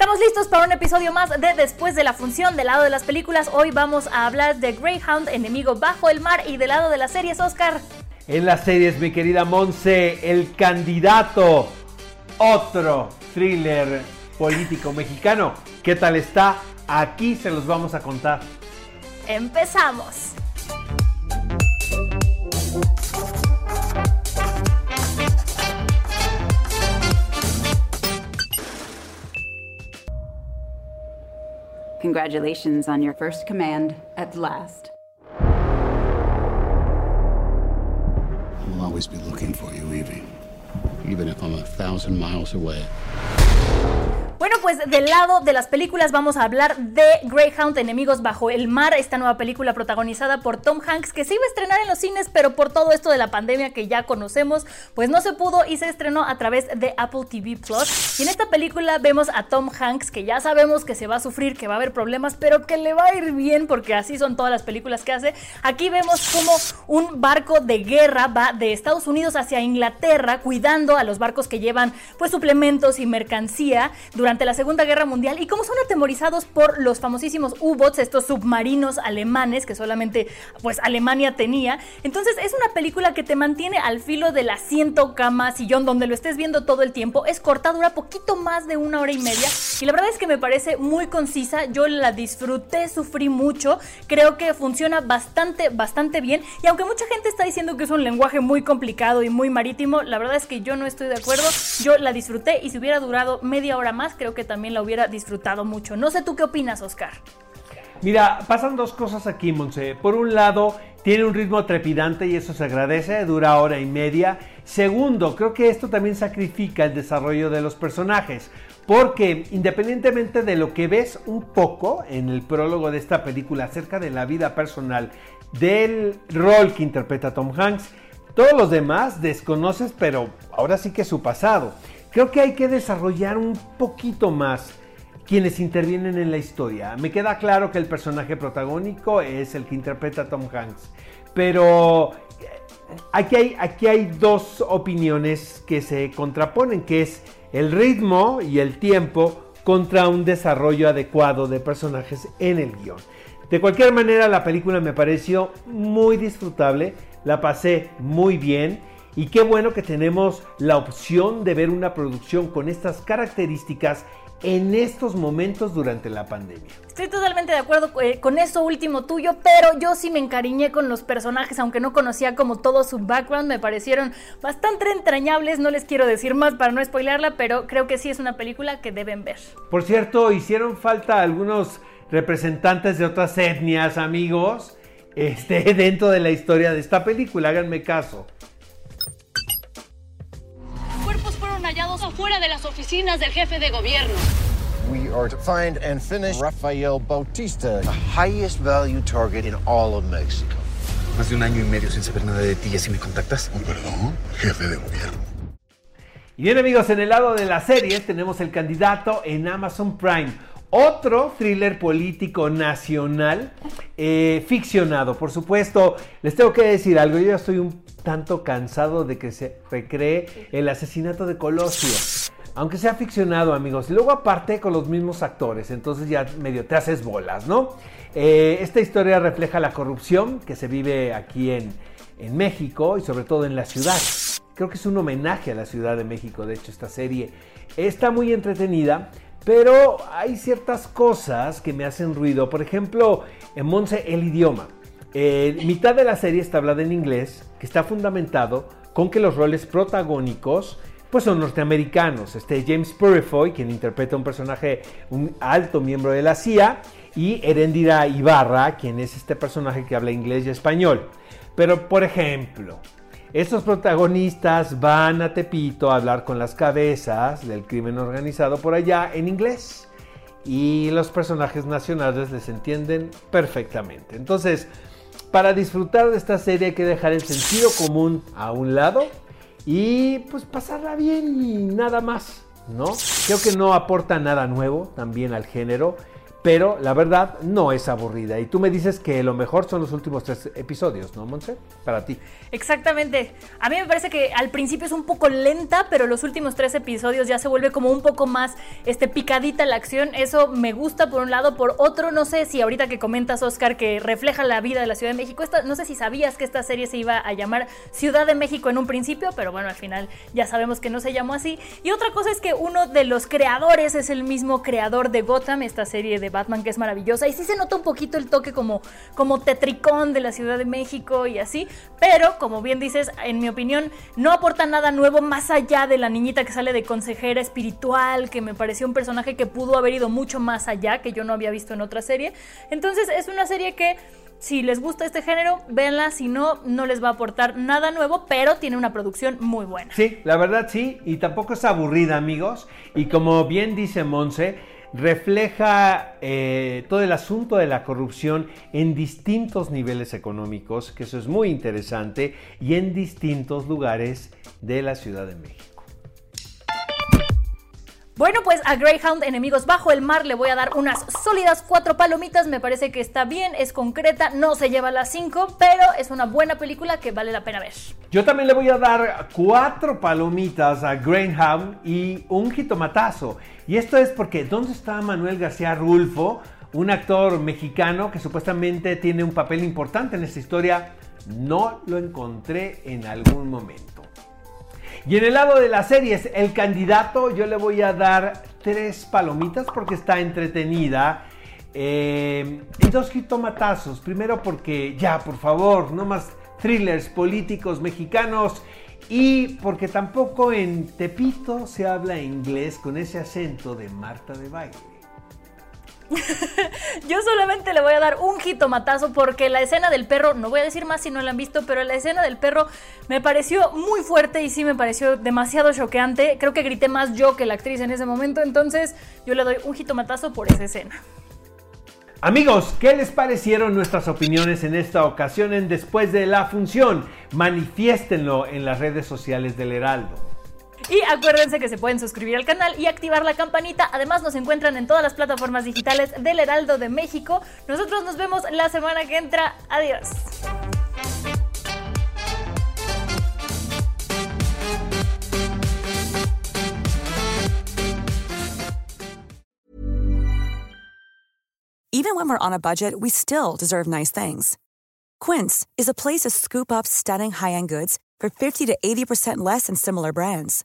Estamos listos para un episodio más de Después de la función. Del lado de las películas, hoy vamos a hablar de Greyhound, Enemigo Bajo el Mar, y del lado de las series, Oscar. En las series, mi querida Monse, el candidato, otro thriller político mexicano. ¿Qué tal está? Aquí se los vamos a contar. Empezamos. Congratulations on your first command at last. I'll always be looking for you, Evie. Even if I'm a thousand miles away. Bueno, pues del lado de las películas vamos a hablar de Greyhound, Enemigos Bajo el Mar, esta nueva película protagonizada por Tom Hanks que se iba a estrenar en los cines, pero por todo esto de la pandemia que ya conocemos, pues no se pudo y se estrenó a través de Apple TV Plus. Y en esta película vemos a Tom Hanks que ya sabemos que se va a sufrir, que va a haber problemas, pero que le va a ir bien porque así son todas las películas que hace. Aquí vemos como un barco de guerra va de Estados Unidos hacia Inglaterra cuidando a los barcos que llevan pues suplementos y mercancía durante la Segunda Guerra Mundial y cómo son atemorizados por los famosísimos U-boats, estos submarinos alemanes que solamente pues Alemania tenía. Entonces es una película que te mantiene al filo del asiento, cama, sillón, donde lo estés viendo todo el tiempo. Es corta, dura poquito más de una hora y media y la verdad es que me parece muy concisa. Yo la disfruté, sufrí mucho. Creo que funciona bastante, bastante bien. Y aunque mucha gente está diciendo que es un lenguaje muy complicado y muy marítimo, la verdad es que yo no estoy de acuerdo. Yo la disfruté y si hubiera durado media hora más, creo que también la hubiera disfrutado mucho. No sé tú qué opinas, Oscar. Mira, pasan dos cosas aquí, Monse. Por un lado, tiene un ritmo trepidante y eso se agradece, dura hora y media. Segundo, creo que esto también sacrifica el desarrollo de los personajes, porque independientemente de lo que ves un poco en el prólogo de esta película acerca de la vida personal, del rol que interpreta Tom Hanks, todos los demás desconoces, pero ahora sí que su pasado. Creo que hay que desarrollar un poquito más quienes intervienen en la historia. Me queda claro que el personaje protagónico es el que interpreta a Tom Hanks, pero eh, aquí hay, aquí hay dos opiniones que se contraponen, que es el ritmo y el tiempo contra un desarrollo adecuado de personajes en el guion. De cualquier manera, la película me pareció muy disfrutable, la pasé muy bien y qué bueno que tenemos la opción de ver una producción con estas características en estos momentos durante la pandemia. Estoy totalmente de acuerdo eh, con eso último tuyo, pero yo sí me encariñé con los personajes, aunque no conocía como todo su background, me parecieron bastante entrañables, no les quiero decir más para no spoilearla, pero creo que sí es una película que deben ver. Por cierto, hicieron falta algunos representantes de otras etnias, amigos, este, dentro de la historia de esta película, háganme caso. Oficinas del jefe de gobierno. We are to find and finish Rafael Bautista, the highest value target in all of Mexico. Más de un año y medio sin saber nada de ti, ¿y así me contactas? Oh, perdón, jefe de gobierno. Y bien amigos, en el lado de las series tenemos el candidato en Amazon Prime. Otro thriller político nacional, eh, ficcionado. Por supuesto, les tengo que decir algo, yo ya estoy un tanto cansado de que se recree el asesinato de Colosio. Aunque sea ficcionado, amigos. Luego aparte con los mismos actores, entonces ya medio te haces bolas, ¿no? Eh, esta historia refleja la corrupción que se vive aquí en, en México y sobre todo en la ciudad. Creo que es un homenaje a la Ciudad de México, de hecho, esta serie. Está muy entretenida, pero hay ciertas cosas que me hacen ruido. Por ejemplo, en Monse, el idioma. Eh, mitad de la serie está hablada en inglés, que está fundamentado con que los roles protagónicos pues son norteamericanos. Este James Purifoy, quien interpreta un personaje, un alto miembro de la CIA, y Erendira Ibarra, quien es este personaje que habla inglés y español. Pero, por ejemplo, Estos protagonistas van a Tepito a hablar con las cabezas del crimen organizado por allá en inglés. Y los personajes nacionales les entienden perfectamente. Entonces, para disfrutar de esta serie hay que dejar el sentido común a un lado y pues pasarla bien y nada más, ¿no? Creo que no aporta nada nuevo también al género pero la verdad no es aburrida. Y tú me dices que lo mejor son los últimos tres episodios, ¿no, Monse? Para ti. Exactamente. A mí me parece que al principio es un poco lenta, pero los últimos tres episodios ya se vuelve como un poco más este, picadita la acción. Eso me gusta por un lado. Por otro, no sé si ahorita que comentas, Oscar, que refleja la vida de la Ciudad de México, no sé si sabías que esta serie se iba a llamar Ciudad de México en un principio, pero bueno, al final ya sabemos que no se llamó así. Y otra cosa es que uno de los creadores es el mismo creador de Gotham, esta serie Batman que es maravillosa. Y sí se nota un poquito el toque como, como tetricón de la Ciudad de México y así. Pero, como bien dices, en mi opinión, no aporta nada nuevo más allá de la niñita que sale de consejera espiritual, que me pareció un personaje que pudo haber ido mucho más allá, que yo no había visto en otra serie. Entonces, es una serie que si les gusta este género, véanla, si no, no les va a aportar nada nuevo, pero tiene una producción muy buena. Sí, la verdad sí, y tampoco es aburrida, amigos. Y como bien dice Monse, refleja eh, todo el asunto de la corrupción en distintos niveles económicos, que eso es muy interesante, y en distintos lugares de la Ciudad de México. Bueno, pues a Greyhound, Enemigos Bajo el Mar, le voy a dar unas sólidas cuatro palomitas. Me parece que está bien, es concreta, no se lleva las cinco, pero es una buena película que vale la pena ver. Yo también le voy a dar cuatro palomitas a Greyhound y un jitomatazo. Y esto es porque, ¿dónde está Manuel García Rulfo? Un actor mexicano que supuestamente tiene un papel importante en esta historia. No lo encontré en algún momento. Y en el lado de las series, el candidato, yo le voy a dar tres palomitas porque está entretenida. Eh, y dos jitomatazos. Primero porque ya, por favor, no más thrillers políticos mexicanos. Y porque tampoco en Tepito se habla inglés con ese acento de Marta de baile. Yo solamente le voy a dar un jitomatazo porque la escena del perro, no voy a decir más si no la han visto, pero la escena del perro me pareció muy fuerte y sí me pareció demasiado choqueante. Creo que grité más yo que la actriz en ese momento, entonces yo le doy un jitomatazo por esa escena. Amigos, ¿qué les parecieron nuestras opiniones en esta ocasión en Después de la Función? Manifiéstenlo en las redes sociales del Heraldo. Y acuérdense que se pueden suscribir al canal y activar la campanita. Además nos encuentran en todas las plataformas digitales del Heraldo de México. Nosotros nos vemos la semana que entra. Adiós. Even when we're on a budget, we still deserve nice things. Quince is a place to scoop up stunning high-end goods for 50 to 80% less than similar brands.